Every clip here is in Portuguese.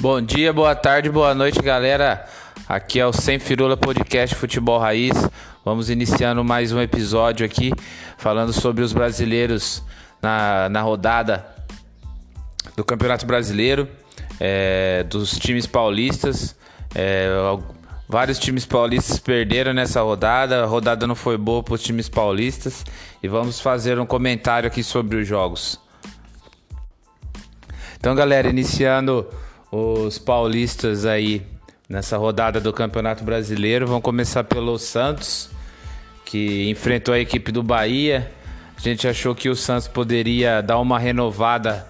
Bom dia, boa tarde, boa noite, galera. Aqui é o Sem Firula Podcast Futebol Raiz. Vamos iniciando mais um episódio aqui, falando sobre os brasileiros na, na rodada do Campeonato Brasileiro, é, dos times paulistas. É, vários times paulistas perderam nessa rodada, a rodada não foi boa para os times paulistas. E vamos fazer um comentário aqui sobre os jogos. Então, galera, iniciando os paulistas aí nessa rodada do Campeonato Brasileiro. Vamos começar pelo Santos, que enfrentou a equipe do Bahia. A gente achou que o Santos poderia dar uma renovada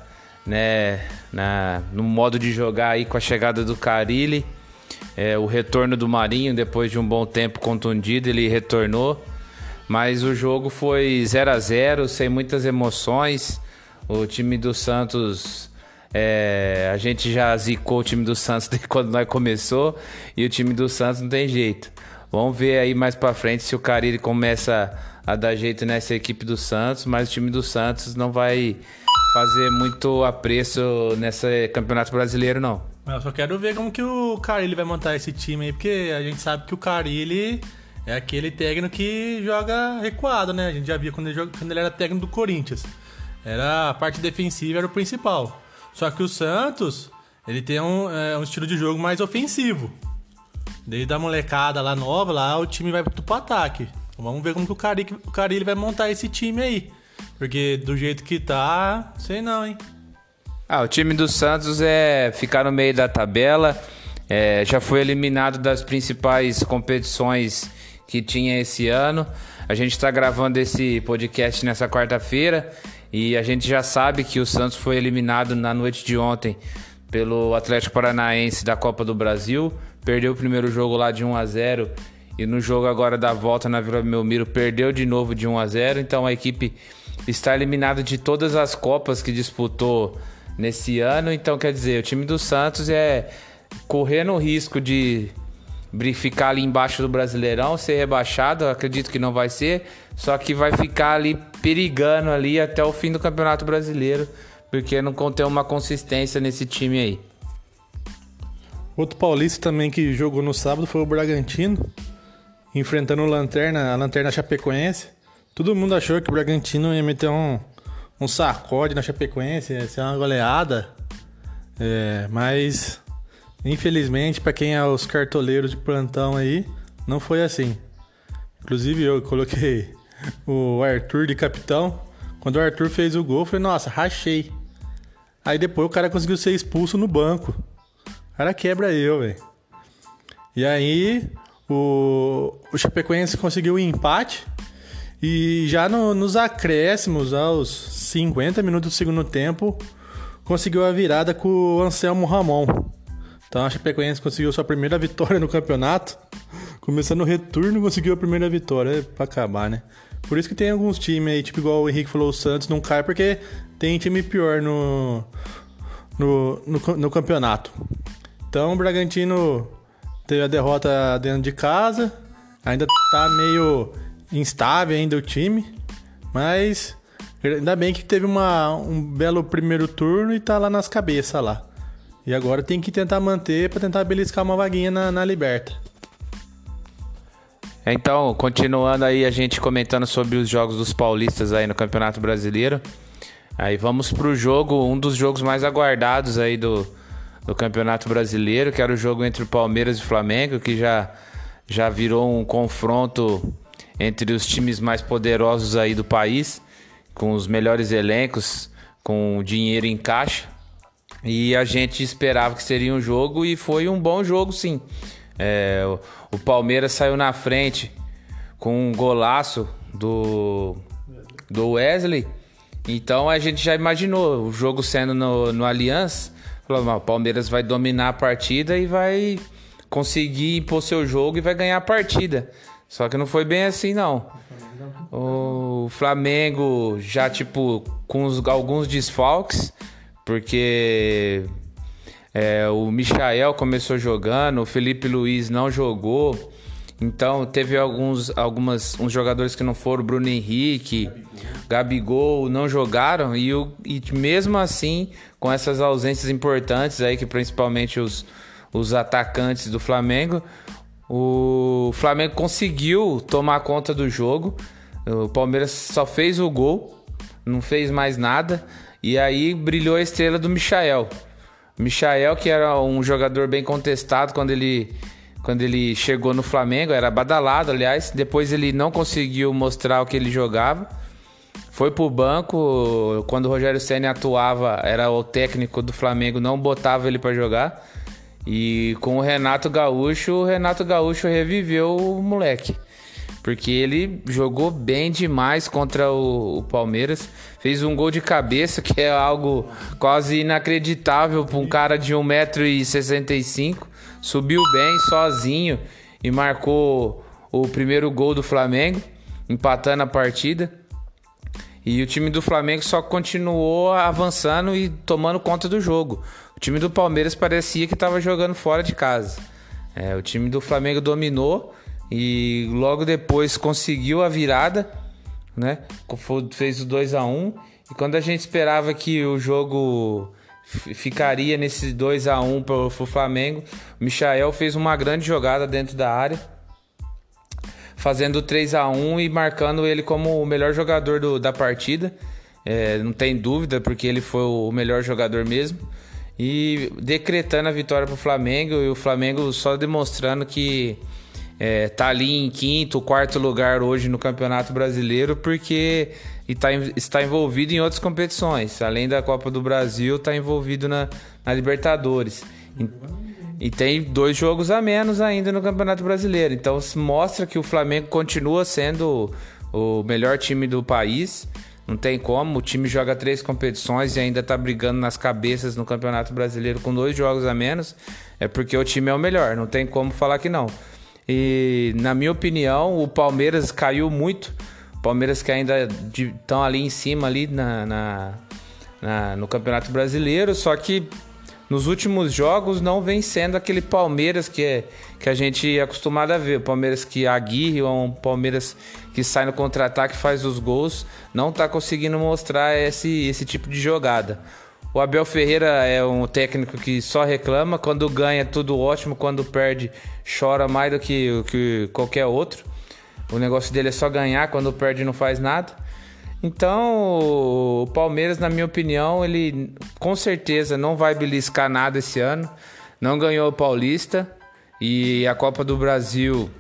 né, na, no modo de jogar aí com a chegada do Carilli. É, o retorno do Marinho, depois de um bom tempo contundido, ele retornou. Mas o jogo foi 0 a 0 sem muitas emoções. O time do Santos é, a gente já zicou o time do Santos quando nós começou e o time do Santos não tem jeito. Vamos ver aí mais para frente se o Carille começa a dar jeito nessa equipe do Santos, mas o time do Santos não vai fazer muito apreço nesse Campeonato Brasileiro não. Eu só quero ver como que o Carille vai montar esse time aí, porque a gente sabe que o Carille é aquele técnico que joga recuado, né? A gente já via quando ele, joga, quando ele era técnico do Corinthians. Era a parte defensiva era o principal. Só que o Santos, ele tem um, é, um estilo de jogo mais ofensivo. Desde a molecada lá nova, lá o time vai pro ataque. Então vamos ver como que o Cari, o vai montar esse time aí. Porque do jeito que tá, sei não, hein? Ah, o time do Santos é ficar no meio da tabela. É, já foi eliminado das principais competições que tinha esse ano. A gente está gravando esse podcast nessa quarta-feira e a gente já sabe que o Santos foi eliminado na noite de ontem pelo Atlético Paranaense da Copa do Brasil. Perdeu o primeiro jogo lá de 1 a 0 e no jogo agora da volta na Vila Belmiro perdeu de novo de 1 a 0. Então a equipe está eliminada de todas as copas que disputou nesse ano. Então quer dizer, o time do Santos é correndo o risco de ficar ali embaixo do Brasileirão, ser rebaixado, acredito que não vai ser, só que vai ficar ali perigando ali até o fim do Campeonato Brasileiro, porque não contém uma consistência nesse time aí. Outro paulista também que jogou no sábado foi o Bragantino, enfrentando o Lanterna, a Lanterna Chapecoense. Todo mundo achou que o Bragantino ia meter um, um sacode na Chapecoense, ia ser uma goleada, é, mas Infelizmente, para quem é os cartoleiros de plantão aí, não foi assim. Inclusive eu coloquei o Arthur de capitão. Quando o Arthur fez o gol, eu falei, nossa, rachei. Aí depois o cara conseguiu ser expulso no banco. O cara quebra eu, velho. E aí o, o Chapecoense conseguiu o um empate. E já no, nos acréscimos, aos 50 minutos do segundo tempo, conseguiu a virada com o Anselmo Ramon. Então a Chapecoense conseguiu sua primeira vitória no campeonato. Começando o retorno, conseguiu a primeira vitória. É pra acabar, né? Por isso que tem alguns times aí, tipo igual o Henrique falou, o Santos não cai porque tem time pior no, no, no, no campeonato. Então o Bragantino teve a derrota dentro de casa. Ainda tá meio instável ainda o time. Mas ainda bem que teve uma, um belo primeiro turno e tá lá nas cabeças lá. E agora tem que tentar manter para tentar beliscar uma vaguinha na, na Liberta. Então, continuando aí a gente comentando sobre os jogos dos paulistas aí no Campeonato Brasileiro. Aí vamos pro jogo, um dos jogos mais aguardados aí do, do Campeonato Brasileiro, que era o jogo entre o Palmeiras e o Flamengo, que já, já virou um confronto entre os times mais poderosos aí do país, com os melhores elencos, com dinheiro em caixa. E a gente esperava que seria um jogo e foi um bom jogo, sim. É, o, o Palmeiras saiu na frente com um golaço do, do Wesley. Então a gente já imaginou o jogo sendo no, no Allianz. Falou, o Palmeiras vai dominar a partida e vai conseguir impor seu jogo e vai ganhar a partida. Só que não foi bem assim, não. O Flamengo já, tipo, com os, alguns desfalques porque é, o Michael começou jogando, o Felipe Luiz não jogou. Então teve alguns algumas uns jogadores que não foram, Bruno Henrique, Gabigol não jogaram e, o, e mesmo assim, com essas ausências importantes aí, que principalmente os, os atacantes do Flamengo, o Flamengo conseguiu tomar conta do jogo. O Palmeiras só fez o gol, não fez mais nada. E aí brilhou a estrela do Michael. Michael, que era um jogador bem contestado quando ele, quando ele chegou no Flamengo, era badalado, aliás. Depois ele não conseguiu mostrar o que ele jogava. Foi pro banco, quando o Rogério Senna atuava, era o técnico do Flamengo, não botava ele para jogar. E com o Renato Gaúcho, o Renato Gaúcho reviveu o moleque. Porque ele jogou bem demais contra o, o Palmeiras. Fez um gol de cabeça, que é algo quase inacreditável para um cara de 1,65m. Subiu bem, sozinho, e marcou o primeiro gol do Flamengo, empatando a partida. E o time do Flamengo só continuou avançando e tomando conta do jogo. O time do Palmeiras parecia que estava jogando fora de casa. É, o time do Flamengo dominou e logo depois conseguiu a virada, né? Fez o 2 a 1 e quando a gente esperava que o jogo ficaria nesse 2 a 1 para o Flamengo, o Michael fez uma grande jogada dentro da área, fazendo 3 a 1 e marcando ele como o melhor jogador do, da partida. É, não tem dúvida, porque ele foi o melhor jogador mesmo. E decretando a vitória para o Flamengo e o Flamengo só demonstrando que é, tá ali em quinto, quarto lugar hoje no Campeonato Brasileiro, porque está, está envolvido em outras competições. Além da Copa do Brasil, está envolvido na, na Libertadores. E, e, tem dois jogos a menos ainda no Campeonato Brasileiro. Então mostra que o Flamengo continua sendo o, o melhor time do país. Não tem como, o time joga três competições e ainda tá brigando nas cabeças no Campeonato Brasileiro com dois jogos a menos. É porque o time é o melhor, não tem como falar que não. E na minha opinião, o Palmeiras caiu muito. Palmeiras que ainda estão ali em cima ali na, na, na, no Campeonato Brasileiro, só que nos últimos jogos não vem sendo aquele Palmeiras que, é, que a gente é acostumado a ver. Palmeiras que aguirre, ou um Palmeiras que sai no contra-ataque faz os gols, não está conseguindo mostrar esse, esse tipo de jogada. O Abel Ferreira é um técnico que só reclama. Quando ganha, tudo ótimo. Quando perde, chora mais do que, que qualquer outro. O negócio dele é só ganhar. Quando perde, não faz nada. Então, o Palmeiras, na minha opinião, ele com certeza não vai beliscar nada esse ano. Não ganhou o Paulista e a Copa do Brasil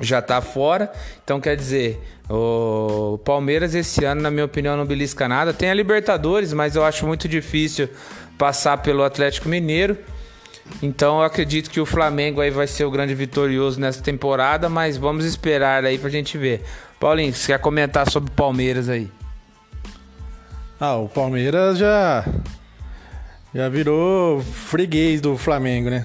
já está fora. Então, quer dizer, o Palmeiras esse ano, na minha opinião, não belisca nada. Tem a Libertadores, mas eu acho muito difícil passar pelo Atlético Mineiro. Então eu acredito que o Flamengo aí vai ser o grande vitorioso nessa temporada, mas vamos esperar aí pra gente ver. Paulinho, você quer comentar sobre o Palmeiras aí? Ah, o Palmeiras já já virou freguês do Flamengo, né?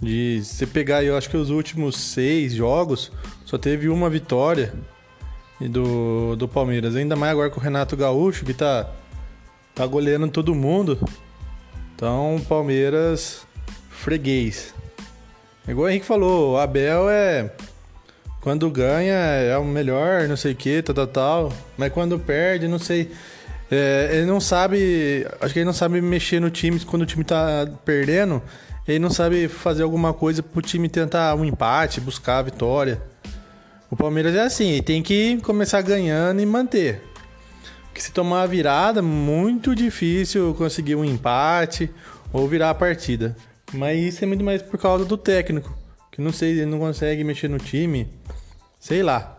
De você pegar, eu acho que os últimos seis jogos só teve uma vitória do, do Palmeiras. Ainda mais agora com o Renato Gaúcho, que tá, tá goleando todo mundo. Então, Palmeiras, freguês. Igual o Henrique falou, o Abel é. Quando ganha é o melhor, não sei o que, tal, tal, tal. Mas quando perde, não sei. É, ele não sabe. Acho que ele não sabe mexer no time quando o time tá perdendo. Ele não sabe fazer alguma coisa pro time tentar um empate, buscar a vitória. O Palmeiras é assim, tem que começar ganhando e manter. Porque se tomar a virada, muito difícil conseguir um empate ou virar a partida. Mas isso é muito mais por causa do técnico, que não sei, ele não consegue mexer no time. Sei lá.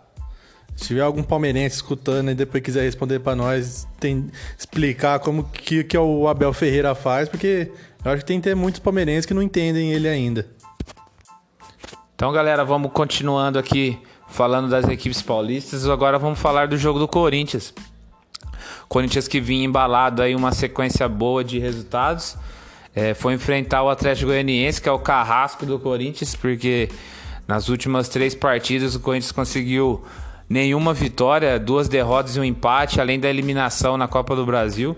Se tiver algum palmeirense escutando e depois quiser responder para nós, tem explicar como que, que o Abel Ferreira faz, porque eu acho que tem que ter muitos palmeirenses que não entendem ele ainda. Então, galera, vamos continuando aqui falando das equipes paulistas, agora vamos falar do jogo do Corinthians. Corinthians que vinha embalado aí uma sequência boa de resultados. É, foi enfrentar o Atlético Goianiense, que é o carrasco do Corinthians, porque nas últimas três partidas o Corinthians conseguiu nenhuma vitória, duas derrotas e um empate, além da eliminação na Copa do Brasil.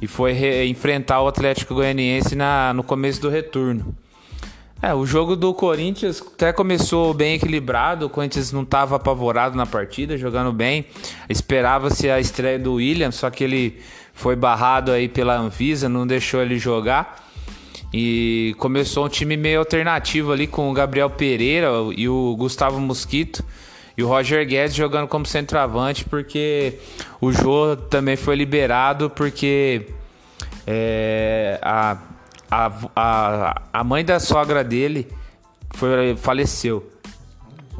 E foi enfrentar o Atlético Goianiense na, no começo do retorno. É, o jogo do Corinthians até começou bem equilibrado. O Corinthians não estava apavorado na partida, jogando bem. Esperava-se a estreia do William, só que ele foi barrado aí pela Anvisa, não deixou ele jogar. E começou um time meio alternativo ali com o Gabriel Pereira e o Gustavo Mosquito. E o Roger Guedes jogando como centroavante, porque o Jô também foi liberado, porque é, a, a, a, a mãe da sogra dele foi, faleceu.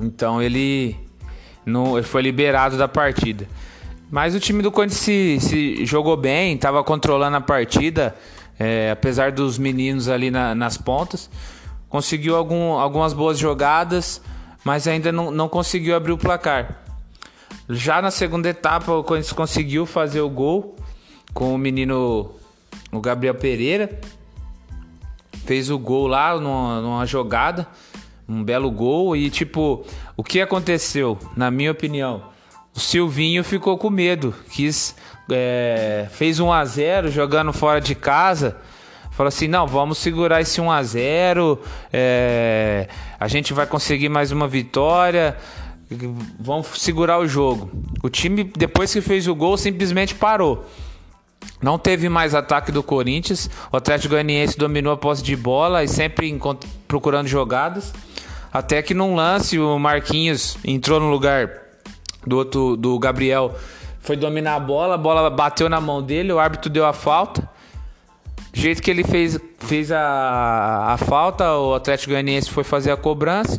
Então ele, não, ele foi liberado da partida. Mas o time do Corinthians se, se jogou bem, estava controlando a partida, é, apesar dos meninos ali na, nas pontas. Conseguiu algum, algumas boas jogadas mas ainda não, não conseguiu abrir o placar. Já na segunda etapa, o Corinthians conseguiu fazer o gol com o menino, o Gabriel Pereira. Fez o gol lá numa, numa jogada, um belo gol. E, tipo, o que aconteceu, na minha opinião? O Silvinho ficou com medo, quis, é, fez 1 a 0 jogando fora de casa Falou assim: não, vamos segurar esse 1 a 0 é, a gente vai conseguir mais uma vitória, vamos segurar o jogo. O time, depois que fez o gol, simplesmente parou. Não teve mais ataque do Corinthians. O Atlético Goianiense dominou a posse de bola e sempre procurando jogadas. Até que num lance o Marquinhos entrou no lugar do outro do Gabriel, foi dominar a bola, a bola bateu na mão dele, o árbitro deu a falta. Do jeito que ele fez, fez a, a falta, o Atlético Goianiense foi fazer a cobrança.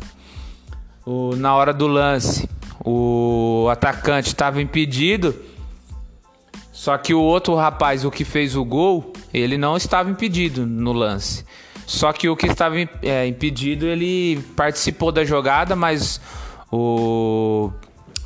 O, na hora do lance, o atacante estava impedido. Só que o outro rapaz, o que fez o gol, ele não estava impedido no lance. Só que o que estava é, impedido, ele participou da jogada, mas o,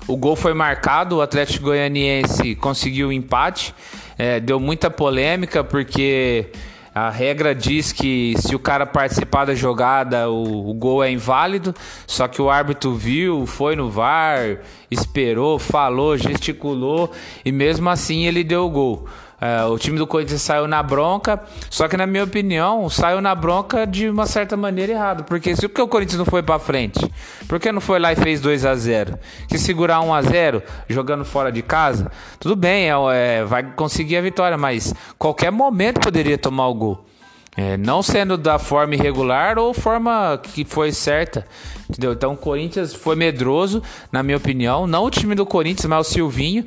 o gol foi marcado. O Atlético Goianiense conseguiu o empate. É, deu muita polêmica porque a regra diz que se o cara participar da jogada, o, o, gol é inválido. Só que o árbitro viu, foi no VAR, esperou, falou, gesticulou e mesmo assim ele deu o gol. É, o time do Corinthians saiu na bronca, só que na minha opinião, saiu na bronca de uma certa maneira errada. Porque se o Corinthians não foi para frente, por que não foi lá e fez 2 a 0 Se segurar 1 a 0 jogando fora de casa, tudo bem, é, é, vai conseguir a vitória, mas qualquer momento poderia tomar o gol. É, não sendo da forma irregular ou forma que foi certa. Entendeu? Então o Corinthians foi medroso, na minha opinião. Não o time do Corinthians, mas o Silvinho.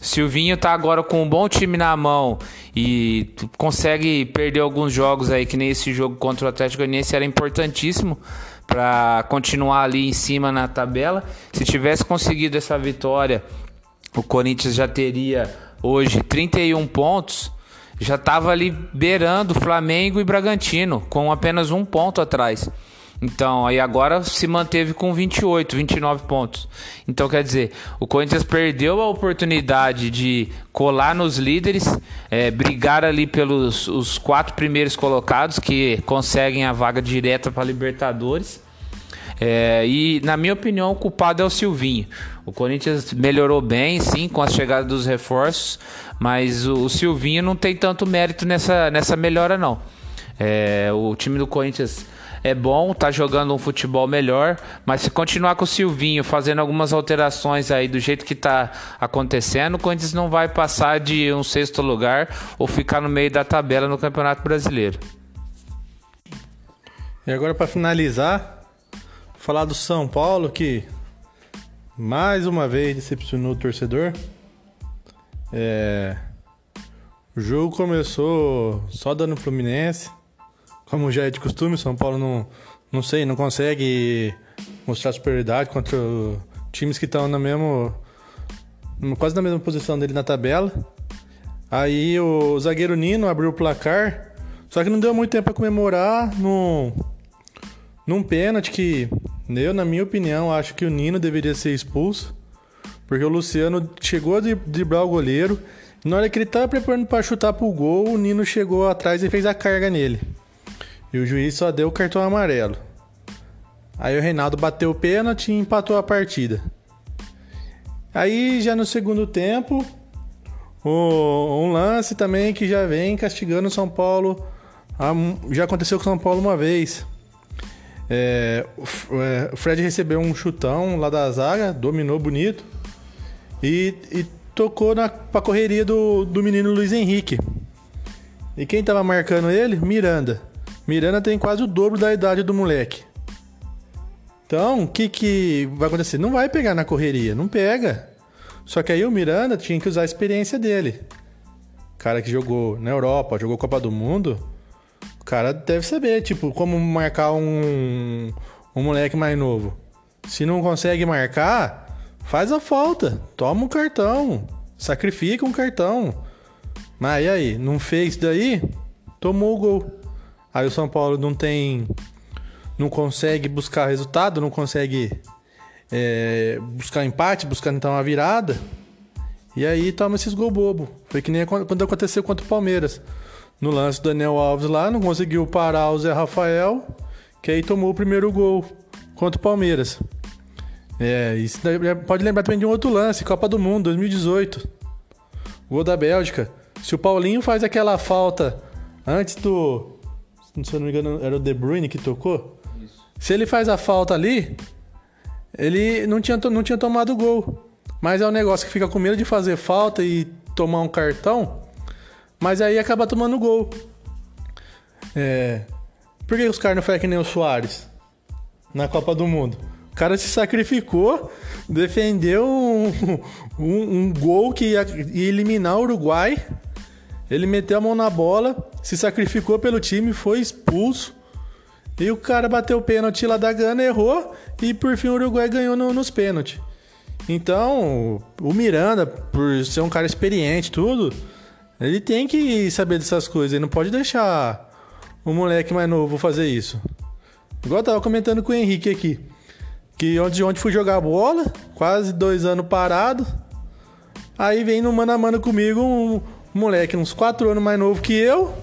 Silvinho tá agora com um bom time na mão e consegue perder alguns jogos aí, que nem esse jogo contra o Atlético Goianiense era importantíssimo para continuar ali em cima na tabela. Se tivesse conseguido essa vitória, o Corinthians já teria hoje 31 pontos, já estava ali beirando Flamengo e Bragantino, com apenas um ponto atrás. Então, aí agora se manteve com 28, 29 pontos. Então, quer dizer, o Corinthians perdeu a oportunidade de colar nos líderes, é, brigar ali pelos os quatro primeiros colocados que conseguem a vaga direta para Libertadores. É, e, na minha opinião, o culpado é o Silvinho. O Corinthians melhorou bem, sim, com a chegada dos reforços, mas o, Silvinho não tem tanto mérito nessa, nessa melhora, não. É, o time do Corinthians é bom, tá jogando um futebol melhor, mas se continuar com o Silvinho fazendo algumas alterações aí do jeito que tá acontecendo, o Corinthians não vai passar de um sexto lugar ou ficar no meio da tabela no Campeonato Brasileiro. E agora para finalizar, falar do São Paulo que mais uma vez decepcionou o torcedor. É... O jogo começou só dando Fluminense como já é de costume, São Paulo não, não sei, não consegue mostrar superioridade contra times que estão na mesmo quase na mesma posição dele na tabela. Aí o zagueiro Nino abriu o placar, só que não deu muito tempo para comemorar num, num pênalti que eu, na minha opinião, acho que o Nino deveria ser expulso, porque o Luciano chegou a driblar o goleiro. Na hora que ele estava preparando para chutar pro gol, o Nino chegou atrás e fez a carga nele. E o juiz só deu o cartão amarelo. Aí o Reinaldo bateu o pênalti e empatou a partida. Aí já no segundo tempo, um lance também que já vem castigando o São Paulo. Já aconteceu com o São Paulo uma vez. É, é, o Fred recebeu um chutão lá da zaga, dominou bonito e, e tocou na, pra correria do, do menino Luiz Henrique. E quem tava marcando ele? Miranda. Miranda tem quase o dobro da idade do moleque. Então, o que, que vai acontecer? Não vai pegar na correria, não pega. Só que aí o Miranda tinha que usar a experiência dele. Cara que jogou na Europa, jogou Copa do Mundo, cara deve saber, tipo, como marcar um, um moleque mais novo. Se não consegue marcar, faz a falta, toma um cartão, sacrifica um cartão. Mas e aí, não fez daí? Tomou o gol. Aí o São Paulo não tem não consegue buscar resultado, não consegue é, buscar empate, buscar então uma virada. E aí toma esses gol bobo. Foi que nem quando aconteceu contra o Palmeiras. No lance do Daniel Alves lá, não conseguiu parar o Zé Rafael, que aí tomou o primeiro gol contra o Palmeiras. É, isso pode lembrar também de um outro lance, Copa do Mundo, 2018. Gol da Bélgica. Se o Paulinho faz aquela falta antes do. Se eu não me engano, era o De Bruyne que tocou. Se ele faz a falta ali, ele não tinha, não tinha tomado gol. Mas é um negócio que fica com medo de fazer falta e tomar um cartão. Mas aí acaba tomando gol. É. Por que os caras não fazem que nem o Soares na Copa do Mundo? O cara se sacrificou, defendeu um, um, um gol que ia, ia eliminar o Uruguai. Ele meteu a mão na bola, se sacrificou pelo time, foi expulso. E o cara bateu o pênalti lá da Gana, errou e por fim o Uruguai ganhou no, nos pênaltis. Então, o Miranda, por ser um cara experiente, tudo, ele tem que saber dessas coisas. Ele não pode deixar o moleque mais novo fazer isso. Igual eu tava comentando com o Henrique aqui. Que onde, onde fui jogar bola, quase dois anos parado. Aí vem no mano a mano comigo um moleque uns quatro anos mais novo que eu.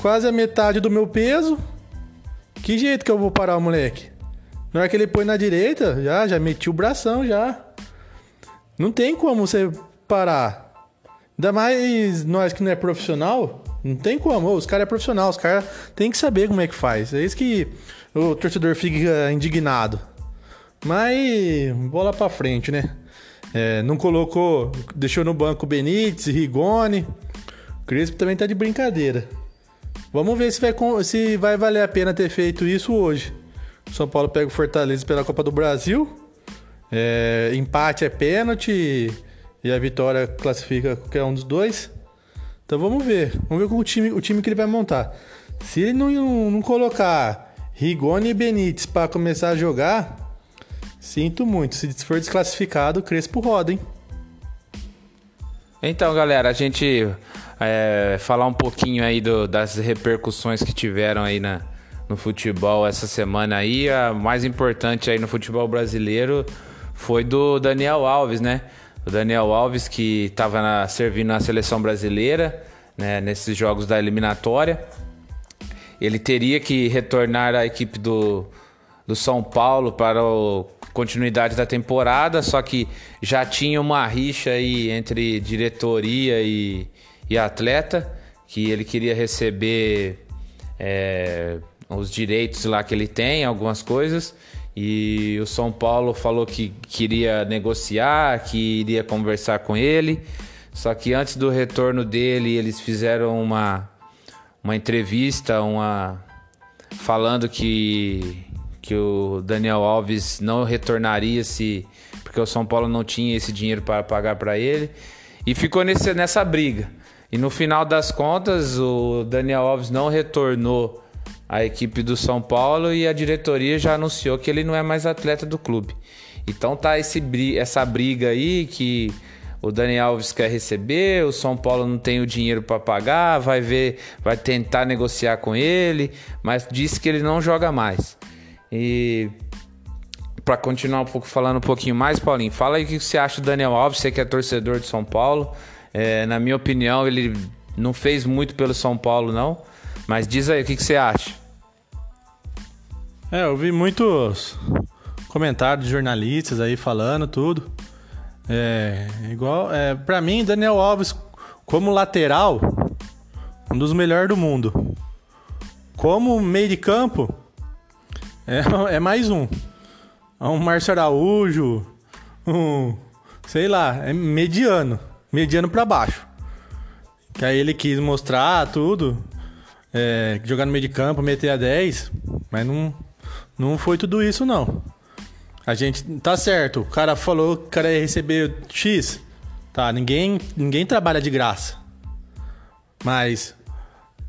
Quase a metade do meu peso que jeito que eu vou parar o moleque? Na hora que ele põe na direita, já, já meti o bração já. Não tem como você parar. Ainda mais nós que não é profissional, não tem como. os caras é profissional, os caras tem que saber como é que faz. É isso que o torcedor fica indignado. Mas bola pra frente, né? É, não colocou, deixou no banco Benítez, Rigoni. O Crespo também tá de brincadeira. Vamos ver se vai, se vai valer a pena ter feito isso hoje. São Paulo pega o Fortaleza pela Copa do Brasil. É, empate é pênalti e a vitória classifica qualquer um dos dois. Então vamos ver. Vamos ver o time, o time que ele vai montar. Se ele não, não colocar Rigoni e Benítez para começar a jogar, sinto muito. Se for desclassificado, Crespo roda, hein? Então, galera, a gente é, falar um pouquinho aí do, das repercussões que tiveram aí na, no futebol essa semana aí. A mais importante aí no futebol brasileiro foi do Daniel Alves, né? O Daniel Alves que estava servindo na seleção brasileira, né, nesses jogos da eliminatória. Ele teria que retornar à equipe do, do São Paulo para a continuidade da temporada, só que já tinha uma rixa aí entre diretoria e, e atleta, que ele queria receber é, os direitos lá que ele tem, algumas coisas. E o São Paulo falou que queria negociar, que iria conversar com ele. Só que antes do retorno dele, eles fizeram uma, uma entrevista, uma falando que, que o Daniel Alves não retornaria se porque o São Paulo não tinha esse dinheiro para pagar para ele e ficou nesse, nessa briga. E no final das contas, o Daniel Alves não retornou à equipe do São Paulo e a diretoria já anunciou que ele não é mais atleta do clube. Então tá esse, essa briga aí que o Daniel Alves quer receber, o São Paulo não tem o dinheiro para pagar, vai ver, vai tentar negociar com ele, mas disse que ele não joga mais. E para continuar um pouco falando um pouquinho mais, Paulinho, fala aí o que você acha do Daniel Alves, você que é torcedor de São Paulo. É, na minha opinião, ele não fez muito pelo São Paulo, não. Mas diz aí, o que, que você acha? É, eu vi muitos comentários de jornalistas aí falando tudo. É, igual, é, para mim, Daniel Alves, como lateral, um dos melhores do mundo. Como meio de campo, É, é mais um. É um Márcio Araújo, um, sei lá, é mediano. Mediano para baixo. Que aí ele quis mostrar tudo. É, jogar no meio de campo, meter a 10. Mas não, não foi tudo isso, não. A gente. Tá certo. O cara falou que o cara ia receber X. Tá, ninguém, ninguém trabalha de graça. Mas.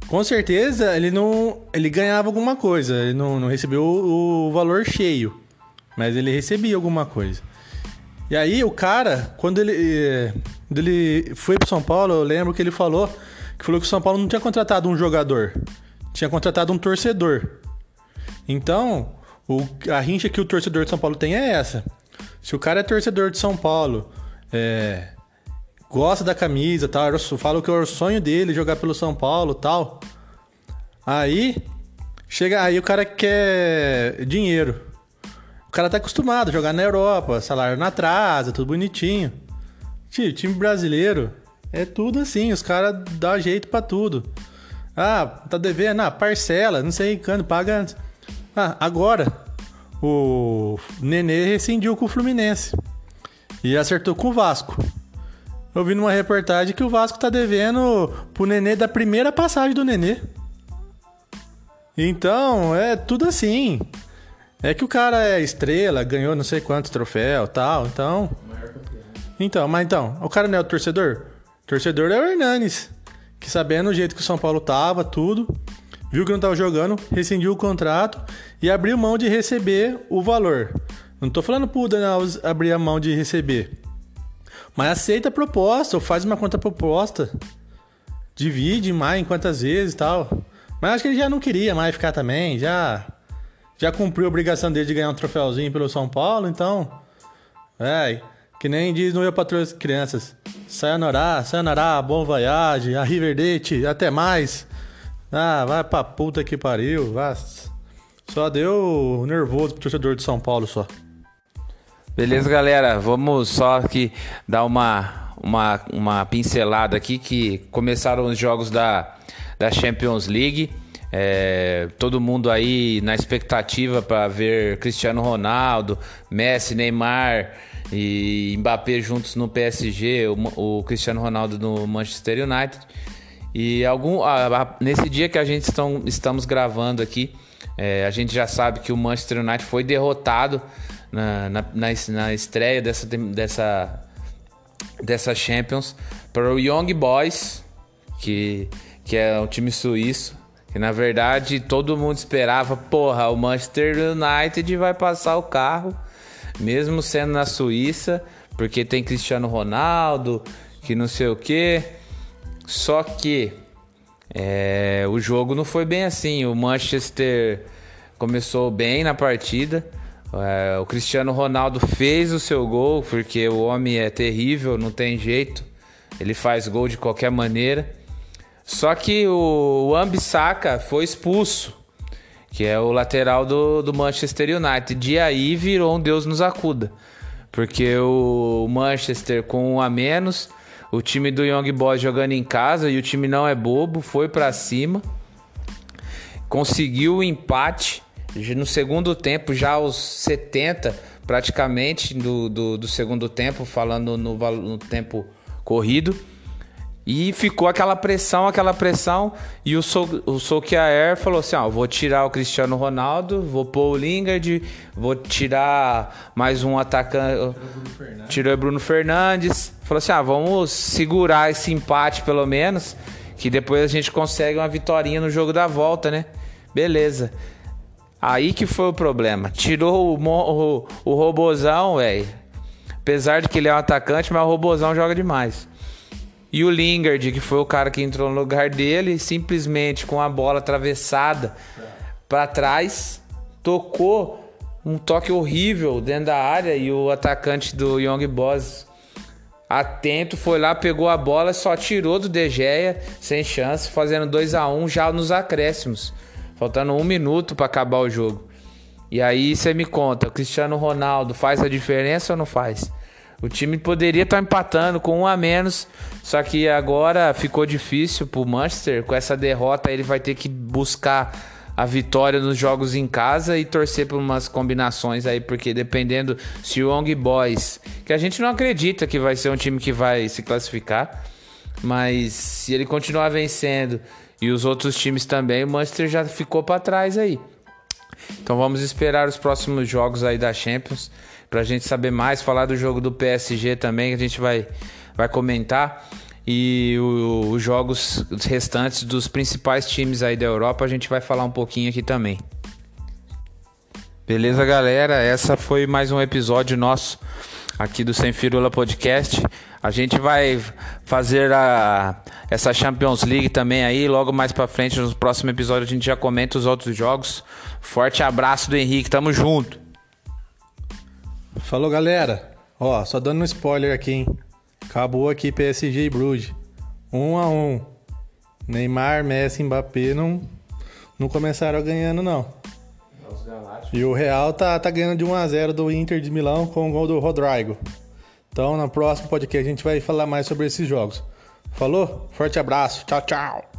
Com certeza ele não. Ele ganhava alguma coisa. Ele não, não recebeu o, o valor cheio. Mas ele recebia alguma coisa. E aí o cara, quando ele, eh, quando ele foi pro São Paulo, eu lembro que ele falou que falou que o São Paulo não tinha contratado um jogador, tinha contratado um torcedor. Então, o, a rincha que o torcedor de São Paulo tem é essa. Se o cara é torcedor de São Paulo, é, gosta da camisa, tal, fala que é o sonho dele jogar pelo São Paulo, tal. Aí chega, aí o cara quer dinheiro cara tá acostumado a jogar na Europa, salário na trasa, tudo bonitinho. Tio, time brasileiro é tudo assim, os caras dão jeito para tudo. Ah, tá devendo, ah, parcela, não sei quando, paga antes. Ah, agora o Nenê rescindiu com o Fluminense e acertou com o Vasco. Eu vi numa reportagem que o Vasco tá devendo pro Nenê da primeira passagem do Nenê. Então, é tudo assim. É que o cara é estrela, ganhou não sei quantos troféus tal, então. Então, mas então, o cara não é o torcedor? Torcedor é o Hernanes, que sabendo o jeito que o São Paulo tava, tudo, viu que não tava jogando, rescindiu o contrato e abriu mão de receber o valor. Não tô falando pro Daniel abrir a mão de receber. Mas aceita a proposta, ou faz uma conta proposta. Divide mais em quantas vezes e tal. Mas acho que ele já não queria mais ficar também, já já cumpriu a obrigação dele de ganhar um troféuzinho pelo São Paulo, então. É, que nem diz no Eu Patrulho as Crianças. Sayonara, sayonara, bom voyage, arrivederci, até mais. Ah, vai pra puta que pariu. Só deu nervoso pro torcedor de São Paulo só. Beleza, galera, vamos só aqui dar uma, uma, uma pincelada aqui que começaram os jogos da, da Champions League. É, todo mundo aí na expectativa para ver Cristiano Ronaldo, Messi, Neymar e Mbappé juntos no PSG, o, o Cristiano Ronaldo no Manchester United. E algum, a, a, nesse dia que a gente estão, estamos gravando aqui, é, a gente já sabe que o Manchester United foi derrotado na, na, na, na estreia dessa, dessa, dessa Champions para o Young Boys, que, que é um time suíço. Que na verdade todo mundo esperava, porra, o Manchester United vai passar o carro, mesmo sendo na Suíça, porque tem Cristiano Ronaldo, que não sei o que. Só que é, o jogo não foi bem assim. O Manchester começou bem na partida. É, o Cristiano Ronaldo fez o seu gol, porque o homem é terrível, não tem jeito. Ele faz gol de qualquer maneira. Só que o Ambissaca foi expulso, que é o lateral do, do Manchester United. E aí virou um Deus nos acuda. Porque o Manchester com um a menos, o time do Young Boys jogando em casa e o time não é bobo, foi para cima. Conseguiu o empate no segundo tempo, já aos 70 praticamente do, do, do segundo tempo, falando no, no tempo corrido. E ficou aquela pressão, aquela pressão. E o, so o Solskjaer falou assim: ó, vou tirar o Cristiano Ronaldo, vou pôr o Lingard, vou tirar mais um atacante. Tirou o Bruno Fernandes. Falou assim: ah, vamos segurar esse empate pelo menos. Que depois a gente consegue uma vitória no jogo da volta, né? Beleza. Aí que foi o problema. Tirou o, o, o Robozão, velho. Apesar de que ele é um atacante, mas o Robozão joga demais. E o Lingard, que foi o cara que entrou no lugar dele, simplesmente com a bola atravessada para trás, tocou um toque horrível dentro da área e o atacante do Young Boys atento foi lá, pegou a bola, só tirou do De Gea, sem chance, fazendo 2 a 1 um, já nos acréscimos, faltando um minuto para acabar o jogo. E aí você me conta, Cristiano Ronaldo faz a diferença ou não faz? O time poderia estar tá empatando com um a menos, só que agora ficou difícil pro Manchester. Com essa derrota, ele vai ter que buscar a vitória nos jogos em casa e torcer por umas combinações aí, porque dependendo se o Young Boys, que a gente não acredita que vai ser um time que vai se classificar, mas se ele continuar vencendo e os outros times também, o Manchester já ficou para trás aí. Então vamos esperar os próximos jogos aí da Champions para a gente saber mais, falar do jogo do PSG também, que a gente vai, vai comentar e os jogos restantes dos principais times aí da Europa a gente vai falar um pouquinho aqui também. Beleza, galera? Essa foi mais um episódio nosso aqui do Sem Firula Podcast. A gente vai fazer a, essa Champions League também aí, logo mais para frente, no próximo episódio a gente já comenta os outros jogos. Forte abraço do Henrique, tamo junto. Falou, galera. Ó, só dando um spoiler aqui, hein? Acabou aqui PSG e Bruges. Um a um. Neymar, Messi Mbappé não, não começaram ganhando, não. E o Real tá, tá ganhando de 1 a 0 do Inter de Milão com o gol do Rodrigo. Então, no próximo podcast a gente vai falar mais sobre esses jogos. Falou? Forte abraço. Tchau, tchau.